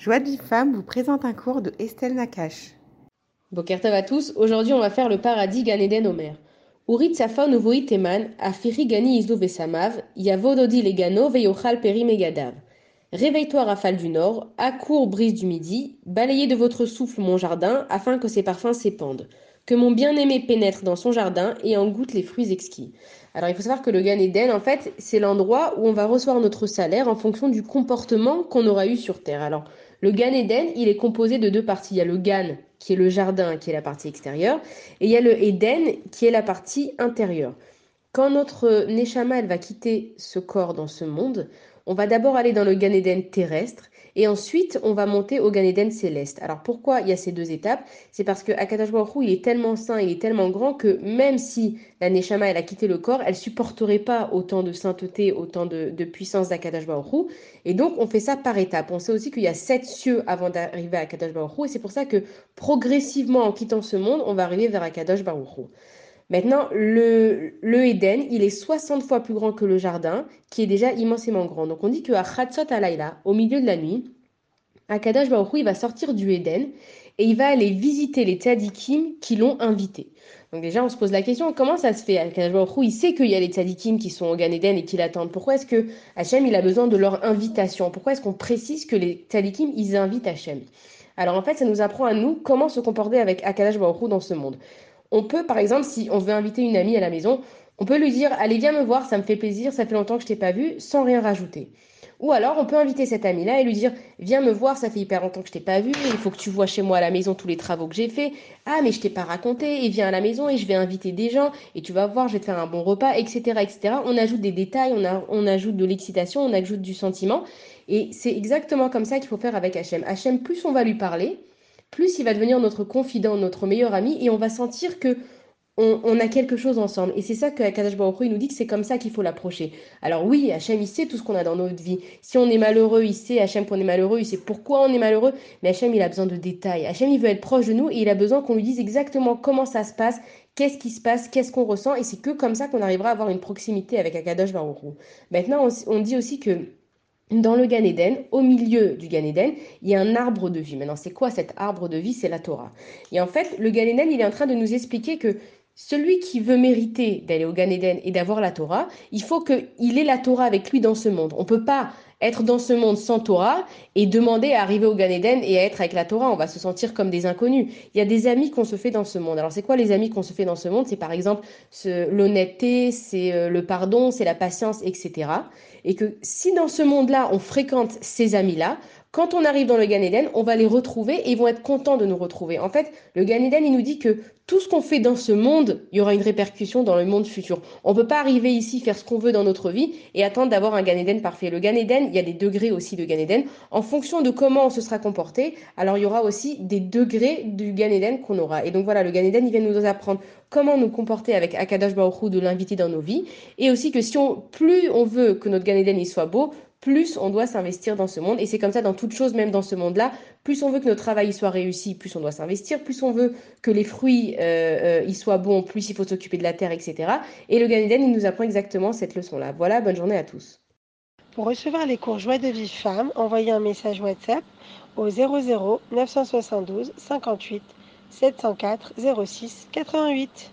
Joie de vie femme vous présente un cours de Estelle Nakache. Bokertov à tous, aujourd'hui on va faire le paradis Gan Eden Omer. Urit safon afiri gani yavododi legano veyochal peri megadav. Réveille-toi rafale du nord, accours brise du midi, balayez de votre souffle mon jardin, afin que ses parfums s'épandent. Que mon bien-aimé pénètre dans son jardin et en goûte les fruits exquis. Alors il faut savoir que le Gan Eden, en fait, c'est l'endroit où on va recevoir notre salaire en fonction du comportement qu'on aura eu sur Terre. Alors le Gan Eden, il est composé de deux parties. Il y a le Gan, qui est le jardin, qui est la partie extérieure, et il y a le Eden, qui est la partie intérieure. Quand notre Neshama, va quitter ce corps dans ce monde, on va d'abord aller dans le Gan Eden terrestre, et ensuite, on va monter au Gan Eden céleste. Alors pourquoi il y a ces deux étapes? C'est parce que Akadash il est tellement saint, il est tellement grand que même si la Neshama elle a quitté le corps, elle supporterait pas autant de sainteté, autant de, puissance d'Akadash Et donc on fait ça par étapes. On sait aussi qu'il y a sept cieux avant d'arriver à Akadash et c'est pour ça que progressivement en quittant ce monde, on va arriver vers Akadash Maintenant, le, le Eden, il est 60 fois plus grand que le jardin, qui est déjà immensément grand. Donc on dit qu'à Khatsot Alayla, au milieu de la nuit, Akadash Baruch il va sortir du Eden et il va aller visiter les tzadikim qui l'ont invité. Donc déjà, on se pose la question, comment ça se fait? Akadash Baruch il sait qu'il y a les tzadikim qui sont au Gan Eden et qui l'attendent. Pourquoi est-ce que Hachem, il a besoin de leur invitation? Pourquoi est-ce qu'on précise que les tzadikim, ils invitent Hachem? Alors en fait, ça nous apprend à nous comment se comporter avec Akadash Baruch dans ce monde. On peut, par exemple, si on veut inviter une amie à la maison, on peut lui dire Allez, viens me voir, ça me fait plaisir, ça fait longtemps que je t'ai pas vu, sans rien rajouter. Ou alors, on peut inviter cette amie-là et lui dire Viens me voir, ça fait hyper longtemps que je t'ai pas vu, il faut que tu vois chez moi à la maison tous les travaux que j'ai faits. Ah, mais je t'ai pas raconté, et viens à la maison et je vais inviter des gens, et tu vas voir, je vais te faire un bon repas, etc. etc. On ajoute des détails, on, on ajoute de l'excitation, on ajoute du sentiment. Et c'est exactement comme ça qu'il faut faire avec Hachem. Hachem, plus on va lui parler, plus il va devenir notre confident, notre meilleur ami, et on va sentir que on, a quelque chose ensemble. Et c'est ça que Kadash nous dit que c'est comme ça qu'il faut l'approcher. Alors oui, Hachem, il sait tout ce qu'on a dans notre vie. Si on est malheureux, il sait, Hachem, qu'on est malheureux, il sait pourquoi on est malheureux. Mais Hachem, il a besoin de détails. Hachem, il veut être proche de nous et il a besoin qu'on lui dise exactement comment ça se passe, qu'est-ce qui se passe, qu'est-ce qu'on ressent. Et c'est que comme ça qu'on arrivera à avoir une proximité avec Akadosh Baruch Maintenant, on dit aussi que dans le Gan Eden, au milieu du Gan Eden, il y a un arbre de vie. Maintenant, c'est quoi cet arbre de vie? C'est la Torah. Et en fait, le Gan Eden, il est en train de nous expliquer que celui qui veut mériter d'aller au Gan Eden et d'avoir la Torah, il faut qu'il ait la Torah avec lui dans ce monde. On ne peut pas être dans ce monde sans Torah et demander à arriver au Gan Eden et à être avec la Torah. On va se sentir comme des inconnus. Il y a des amis qu'on se fait dans ce monde. Alors, c'est quoi les amis qu'on se fait dans ce monde? C'est par exemple l'honnêteté, c'est euh, le pardon, c'est la patience, etc. Et que si dans ce monde-là, on fréquente ces amis-là, quand on arrive dans le Gan Eden, on va les retrouver et ils vont être contents de nous retrouver. En fait, le Gan Eden, il nous dit que tout ce qu'on fait dans ce monde, il y aura une répercussion dans le monde futur. On ne peut pas arriver ici, faire ce qu'on veut dans notre vie et attendre d'avoir un Gan Eden parfait. Le Gan Eden, il y a des degrés aussi de Gan Eden. En fonction de comment on se sera comporté, alors il y aura aussi des degrés du Gan Eden qu'on aura. Et donc voilà, le Gan Eden, il vient nous apprendre comment nous comporter avec Akadash Baruch de l'inviter dans nos vies. Et aussi que si on, plus on veut que notre Gan Eden il soit beau, plus on doit s'investir dans ce monde. Et c'est comme ça dans toute chose, même dans ce monde-là. Plus on veut que notre travail soit réussi, plus on doit s'investir. Plus on veut que les fruits euh, euh soient bons, plus il faut s'occuper de la terre, etc. Et le Gan il nous apprend exactement cette leçon-là. Voilà, bonne journée à tous. Pour recevoir les cours Joie de vie femme, envoyez un message WhatsApp au 00 972 58 704 06 88.